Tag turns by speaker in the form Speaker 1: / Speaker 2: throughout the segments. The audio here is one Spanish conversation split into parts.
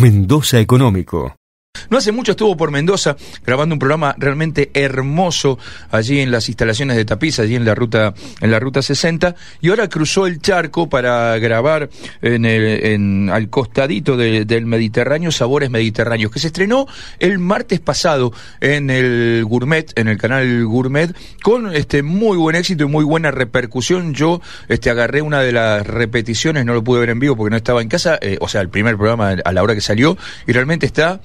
Speaker 1: Mendoza Económico.
Speaker 2: No hace mucho estuvo por Mendoza grabando un programa realmente hermoso allí en las instalaciones de Tapiz, allí en la ruta en la ruta 60 y ahora cruzó el charco para grabar en el, al costadito del Mediterráneo Sabores Mediterráneos que se estrenó el martes pasado en el Gourmet, en el canal Gourmet con este muy buen éxito y muy buena repercusión. Yo este agarré una de las repeticiones, no lo pude ver en vivo porque no estaba en casa, eh, o sea, el primer programa a la hora que salió y realmente está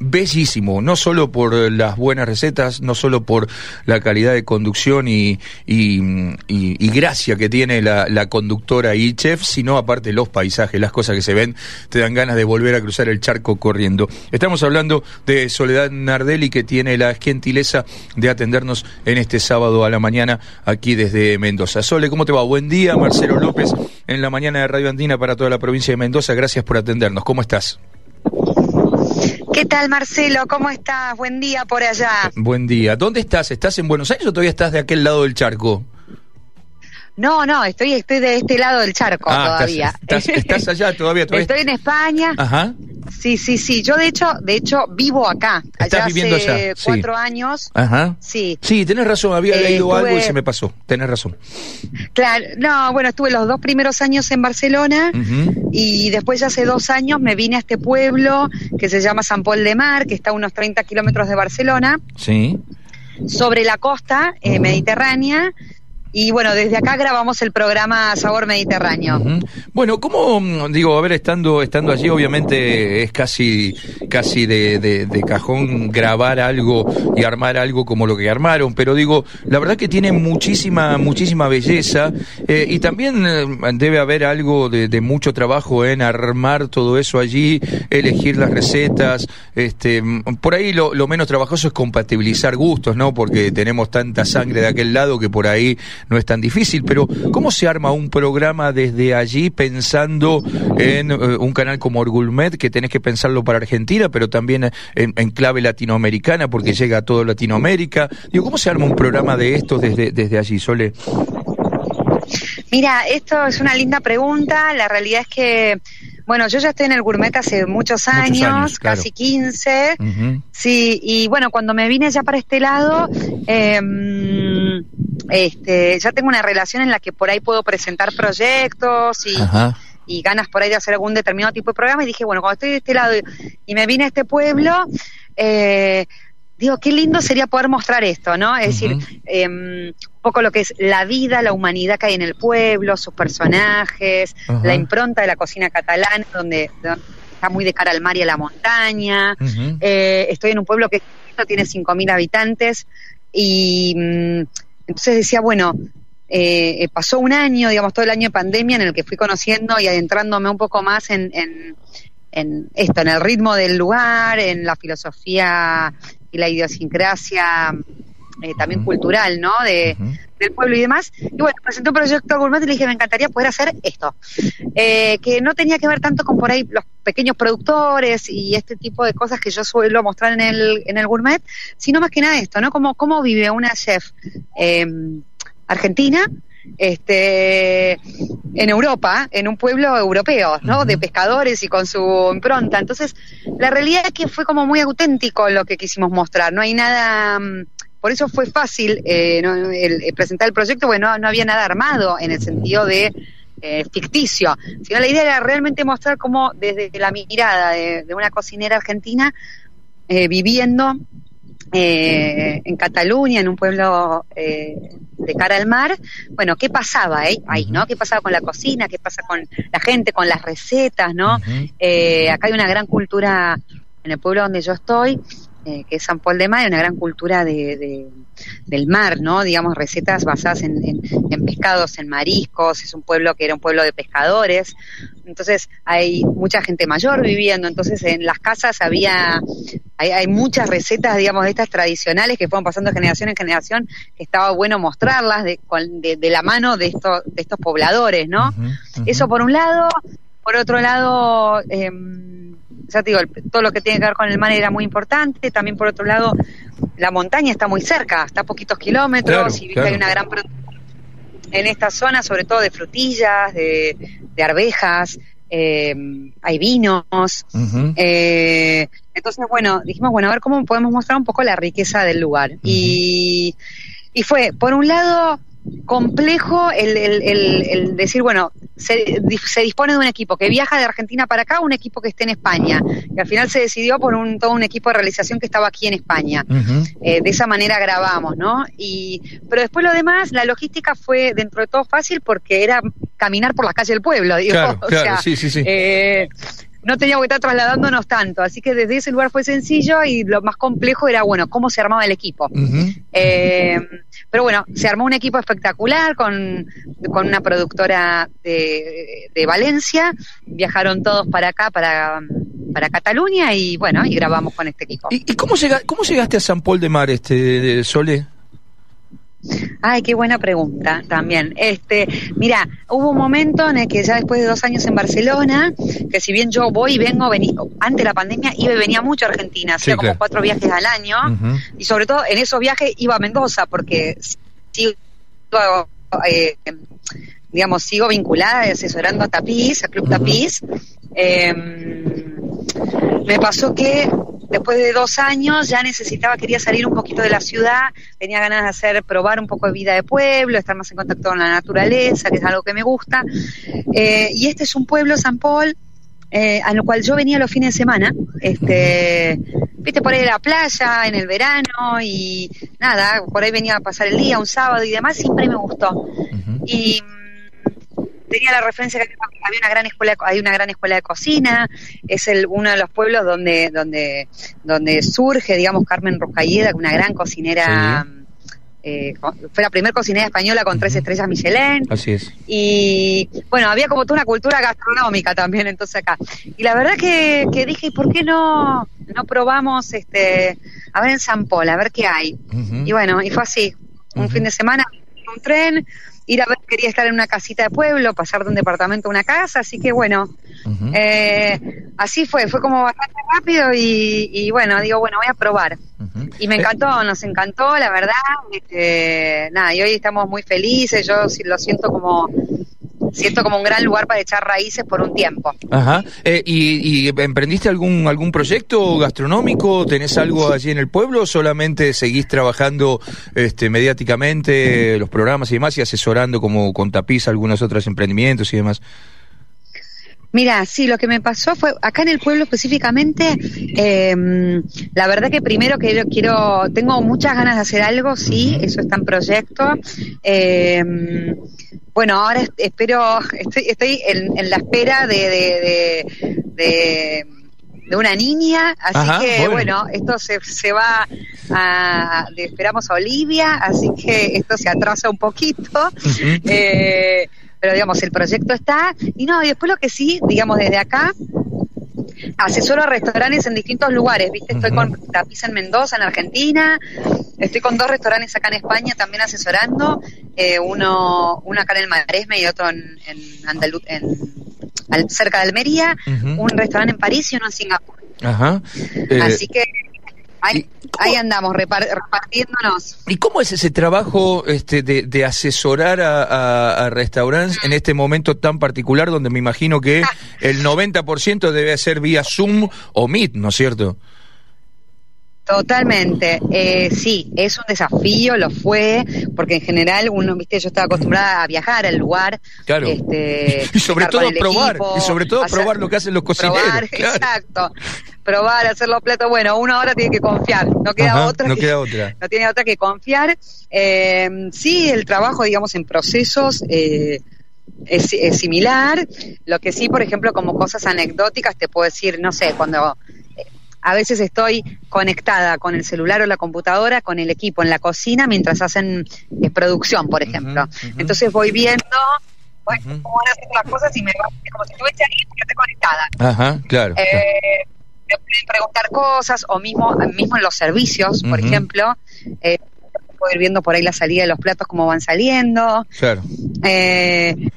Speaker 2: bellísimo, no solo por las buenas recetas, no solo por la calidad de conducción y, y, gracia que tiene la, conductora y chef, sino aparte los paisajes, las cosas que se ven, te dan ganas de volver a cruzar el charco corriendo. Estamos hablando de Soledad Nardelli, que tiene la gentileza de atendernos en este sábado a la mañana aquí desde Mendoza. Sole, ¿cómo te va? Buen día, Marcelo López, en la mañana de Radio Andina para toda la provincia de Mendoza. Gracias por atendernos. ¿Cómo estás?
Speaker 3: ¿Qué tal, Marcelo? ¿Cómo estás? Buen día por allá.
Speaker 2: Buen día. ¿Dónde estás? ¿Estás en Buenos Aires o todavía estás de aquel lado del charco?
Speaker 3: No, no, estoy, estoy de este lado del charco ah, todavía.
Speaker 2: Estás, allá todavía, todavía.
Speaker 3: Estoy en España.
Speaker 2: Ajá.
Speaker 3: Sí, sí, sí. Yo de hecho, de hecho, vivo acá.
Speaker 2: Estás viviendo hace
Speaker 3: cuatro años.
Speaker 2: Ajá.
Speaker 3: Sí.
Speaker 2: Sí, tenés razón. Había eh, leído algo y se me pasó. Tenés razón.
Speaker 3: Claro. No, bueno, estuve los dos primeros años en Barcelona y después ya hace dos años me vine a este pueblo que se llama San Pol de Mar, que está a unos 30 kilómetros de Barcelona.
Speaker 2: Sí.
Speaker 3: Sobre la costa eh, mediterránea y bueno, desde acá grabamos el programa Sabor Mediterráneo.
Speaker 2: Bueno, ¿cómo, digo, a ver, estando, estando allí, obviamente es casi, casi de, de, cajón grabar algo y armar algo como lo que armaron, pero digo, la verdad que tiene muchísima, muchísima belleza eh, y también eh, debe haber algo de, de, mucho trabajo en armar todo eso allí, elegir las recetas, este, por ahí lo menos trabajoso es compatibilizar gustos, ¿no? Porque tenemos tanta sangre de aquel lado que por ahí no es tan difícil, pero ¿cómo se arma un programa desde allí pensando en eh, un canal como Orgulmet, que tenés que pensarlo para Argentina, pero también en, clave latinoamericana, porque llega a toda Latinoamérica? Digo, ¿cómo se arma un programa de estos desde, desde allí, Sole?
Speaker 3: Mira, esto es una linda pregunta. La realidad es que bueno, yo ya estoy en el gourmet hace muchos años, casi 15. Sí, y bueno, cuando me vine ya para este lado, eh, este, ya tengo una relación en la que por ahí puedo presentar proyectos y, ganas por ahí de hacer algún determinado tipo de programa. Y dije, bueno, cuando estoy de este lado y, me vine a este pueblo, eh, digo, qué lindo sería poder mostrar esto, ¿no? Es decir, em, un poco lo que es la vida, la humanidad que hay en el pueblo, sus personajes, la impronta de la cocina catalana, donde, está muy de cara al mar y a la montaña. Eh, estoy en un pueblo que tiene 5.000 habitantes y mm, entonces decía, bueno, eh, eh, pasó un año, digamos, todo el año de pandemia en el que fui conociendo y adentrándome un poco más en, en, esto, en el ritmo del lugar, en la filosofía y la idiosincrasia eh, también cultural, ¿no? De, Del pueblo y demás. Y bueno, presenté un proyecto gourmet y le dije, me encantaría poder hacer esto. que no tenía que ver tanto con por ahí los pequeños productores y este tipo de cosas que yo suelo mostrar en el, en el gourmet, sino más que nada esto, ¿no? Cómo, cómo vive una chef em, argentina este en Europa, en un pueblo europeo, ¿no? De pescadores y con su impronta. Entonces, la realidad es que fue como muy auténtico lo que quisimos mostrar. No hay nada, mm, por eso fue fácil eh, presentar el proyecto, bueno, no había nada armado en el sentido de eh, ficticio, sino la idea era realmente mostrar cómo desde la mirada de, una cocinera argentina eh, viviendo eh, en Cataluña, en un pueblo de cara al mar, bueno, ¿qué pasaba ahí, no? ¿Qué pasaba con la cocina? ¿Qué pasa con la gente, con las recetas, no? acá hay una gran cultura en el pueblo donde yo estoy, que es San Paul de Mar, hay una gran cultura de del mar, ¿no? Digamos, recetas basadas en, pescados, en mariscos, es un pueblo que era un pueblo de pescadores, entonces hay mucha gente mayor viviendo, entonces en las casas había, hay, muchas recetas, digamos, de estas tradicionales que fueron pasando de generación en generación, que estaba bueno mostrarlas de, de, la mano de estos, de estos pobladores, ¿no? Eso por un lado, por otro lado, eh, ya te digo, todo lo que tiene que ver con el mar era muy importante, también por otro lado, la montaña está muy cerca, está a poquitos kilómetros. Y hay una gran en esta zona, sobre todo de frutillas, de, arvejas, eh, hay vinos. eh, entonces, bueno, dijimos, bueno, a ver cómo podemos mostrar un poco la riqueza del lugar. y, y fue, por un lado, complejo el, el, decir, bueno, se, se, dispone de un equipo que viaja de Argentina para acá, un equipo que esté en España. Y al final se decidió por un, todo un equipo de realización que estaba aquí en España. eh, de esa manera grabamos, ¿no? Y, pero después lo demás, la logística fue dentro de todo fácil porque era caminar por las calles del pueblo, digo.
Speaker 2: Claro, claro, o sea, sí, sí, sí.
Speaker 3: Eh, no teníamos que estar trasladándonos tanto. Así que desde ese lugar fue sencillo y lo más complejo era, bueno, cómo se armaba el equipo. eh, pero bueno, se armó un equipo espectacular con, con una productora de, de, Valencia. Viajaron todos para acá, para, para Cataluña y bueno, y grabamos con este equipo.
Speaker 2: ¿Y, y cómo, llega, cómo llegaste a San Paul de Mar, este, de Sole?
Speaker 3: Ay, qué buena pregunta también. Este, mira, hubo un momento en el que ya después de dos años en Barcelona, que si bien yo voy y vengo, vení, antes de la pandemia iba y venía mucho a Argentina, hacía sí, como claro. cuatro viajes al año, uh -huh. y sobre todo en esos viajes iba a Mendoza, porque sigo, eh, digamos, sigo vinculada asesorando a Tapiz, a Club uh -huh. Tapiz. Eh, me pasó que después de dos años ya necesitaba, quería salir un poquito de la ciudad, tenía ganas de hacer, probar un poco de vida de pueblo, estar más en contacto con la naturaleza, que es algo que me gusta. Eh, y este es un pueblo, San Paul, eh, a lo cual yo venía los fines de semana, este, viste, por ahí de la playa, en el verano, y nada, por ahí venía a pasar el día, un sábado y demás, siempre me gustó. Uh -huh. Y tenía la referencia que había una gran escuela hay una gran escuela de cocina es el uno de los pueblos donde donde donde surge digamos Carmen Roscalleda una gran cocinera sí. Eh, fue la primera cocinera española con tres estrellas Michelin.
Speaker 2: Así es.
Speaker 3: Y bueno, había como toda una cultura gastronómica también entonces acá. Y la verdad que, que dije, ¿y por qué no, no probamos este a ver en San Paul, a ver qué hay? Uh -huh. Y bueno, y fue así. Un uh -huh. fin de semana, un tren, ir a ver, quería estar en una casita de pueblo, pasar de un departamento a una casa, así que bueno, uh -huh. eh, así fue, fue como bastante rápido y, y, bueno, digo, bueno, voy a probar. Uh -huh. Y me encantó, nos encantó, la verdad, este, nada, y hoy estamos muy felices, yo lo siento como siento como un gran lugar para echar raíces por un tiempo.
Speaker 2: Ajá. Eh, ¿y, ¿y, emprendiste algún algún proyecto gastronómico? ¿Tenés algo allí en el pueblo o solamente seguís trabajando este, mediáticamente los programas y demás y asesorando como con Tapiz algunos otros emprendimientos y demás?
Speaker 3: Mira, sí, lo que me pasó fue, acá en el pueblo específicamente, eh, la verdad que primero quiero, quiero, tengo muchas ganas de hacer algo, sí, eso está en proyecto. Eh, bueno, ahora espero, estoy, estoy en, en la espera de, de, de, de de una niña, así Ajá, que bueno. bueno, esto se, se va a, le esperamos a Olivia, así que esto se atrasa un poquito, uh -huh. eh, pero digamos, el proyecto está, y no, y después lo que sí, digamos, desde acá, asesoro a restaurantes en distintos lugares, ¿viste? Estoy uh -huh. con Tapiza en Mendoza, en Argentina, estoy con dos restaurantes acá en España también asesorando, eh, uno, uno acá en el Maresme y otro en, en Andaluz, en al, cerca de Almería, uh -huh. un restaurante en París y uno en Singapur.
Speaker 2: Ajá.
Speaker 3: Eh, Así que ahí, ahí andamos repar, repartiéndonos.
Speaker 2: ¿Y cómo es ese trabajo este, de, de asesorar a, a, a, restaurantes en este momento tan particular donde me imagino que el 90% debe ser vía Zoom o Meet, ¿no es cierto?
Speaker 3: Totalmente, eh, sí, es un desafío, lo fue, porque en general uno, viste, yo estaba acostumbrada a viajar al lugar,
Speaker 2: claro. este, y sobre todo probar, equipo, y sobre todo hacer, probar lo que hacen los cocineros.
Speaker 3: Probar, claro. exacto, probar, hacer los platos, bueno, uno ahora tiene que confiar, no queda
Speaker 2: Ajá,
Speaker 3: otra,
Speaker 2: no
Speaker 3: que,
Speaker 2: queda otra,
Speaker 3: no tiene otra que confiar. Eh, sí, el trabajo, digamos, en procesos. Eh, es, es, similar. Lo que sí, por ejemplo, como cosas anecdóticas, te puedo decir, no sé, cuando a veces estoy conectada con el celular o la computadora, con el equipo en la cocina mientras hacen eh, producción, por ejemplo. Uh -huh, uh -huh. Entonces voy viendo bueno, uh -huh. cómo van a hacer las cosas y me va como si estuviese ahí porque estoy conectada.
Speaker 2: Ajá, claro.
Speaker 3: Eh, me pueden preguntar cosas o mismo, mismo en los servicios, por ejemplo. Eh, puedo ir viendo por ahí la salida de los platos, cómo van saliendo.
Speaker 2: Claro.
Speaker 3: Eh,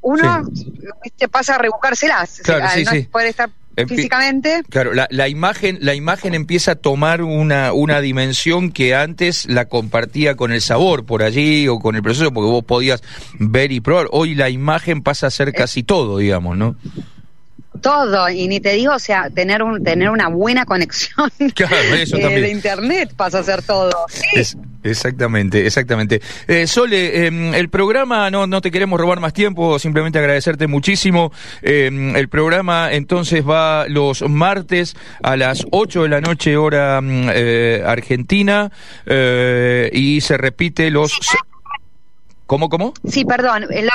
Speaker 3: uno sí. pasa a rebuscárselas.
Speaker 2: Claro,
Speaker 3: o sea,
Speaker 2: sí,
Speaker 3: no
Speaker 2: sí.
Speaker 3: puede estar físicamente.
Speaker 2: Claro, la, la, imagen, la imagen empieza a tomar una, una dimensión que antes la compartía con el sabor por allí o con el proceso, porque vos podías ver y probar. Hoy la imagen pasa a ser casi todo, digamos, ¿no?
Speaker 3: Todo. Y ni te digo o sea tener un tener una buena conexión
Speaker 2: eh,
Speaker 3: de internet pasa a ser todo.
Speaker 2: Exactamente exactamente. Eh, Sole em, el programa no no te queremos robar más tiempo simplemente agradecerte muchísimo. Em, el programa entonces va los martes a las 8 de la noche hora mm, eh, argentina y se repite los ¿Cómo, cómo?
Speaker 3: Sí, perdón. El,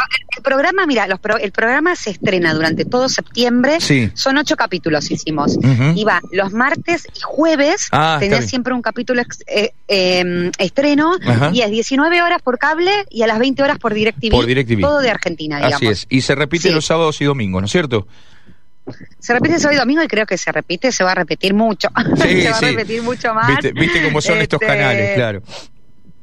Speaker 3: programa, mira, el programa se estrena durante todo septiembre.
Speaker 2: Sí.
Speaker 3: Son ocho capítulos hicimos. Y va los martes y jueves. Ah, tenés siempre un capítulo eh, em, estreno. Y es 19 horas por cable y a las 20 horas por DirecTV.
Speaker 2: Por DirecTV.
Speaker 3: Todo de Argentina, digamos.
Speaker 2: Así es. Y se repite los sábados y domingos, ¿no es cierto?
Speaker 3: Se repite sábado y domingo y creo que se repite, se va a repetir mucho. se va a repetir mucho más.
Speaker 2: Viste, cómo son estos este, canales, claro.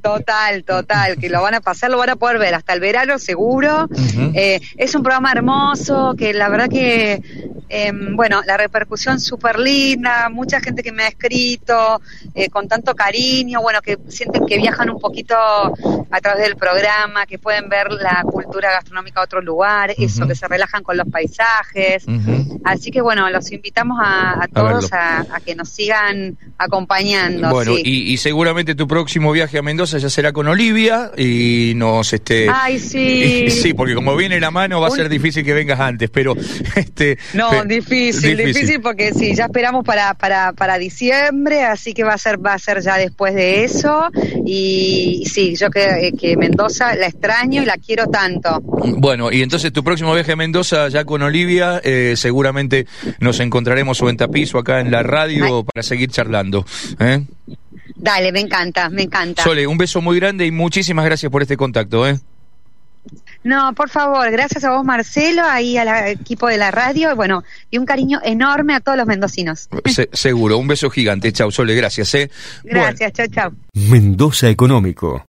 Speaker 3: Total, total, que lo van a pasar, lo van a poder ver hasta el verano seguro. Eh, es un programa hermoso, que la verdad que, em, bueno, la repercusión súper linda, mucha gente que me ha escrito eh, con tanto cariño, bueno, que sienten que viajan un poquito a través del programa, que pueden ver la cultura gastronómica a otro lugar, eso, que se relajan con los paisajes. Así que, bueno, los invitamos a, todos a, que nos sigan acompañando.
Speaker 2: Bueno, y seguramente tu próximo viaje a Mendoza ya será con Olivia y nos este
Speaker 3: Ay, sí.
Speaker 2: sí, porque como viene la mano va a ser difícil que vengas antes, pero este
Speaker 3: No, difícil, difícil, porque sí, ya esperamos para para para diciembre, así que va a ser va a ser ya después de eso y sí, yo que, que Mendoza la extraño y la quiero tanto.
Speaker 2: Bueno, y entonces tu próximo viaje a Mendoza ya con Olivia, eh, seguramente nos encontraremos o en Tapiz o acá en la radio para seguir charlando, ¿eh?
Speaker 3: Dale, me encanta, me encanta.
Speaker 2: Sole, un beso muy grande y muchísimas gracias por este contacto, ¿eh?
Speaker 3: No, por favor, gracias a vos, Marcelo, ahí al equipo de la radio, bueno, y un cariño enorme a todos los mendocinos.
Speaker 2: seguro, un beso gigante. Chau, Sole, gracias, ¿eh?
Speaker 3: Gracias, chau, chau.
Speaker 1: Mendoza Económico.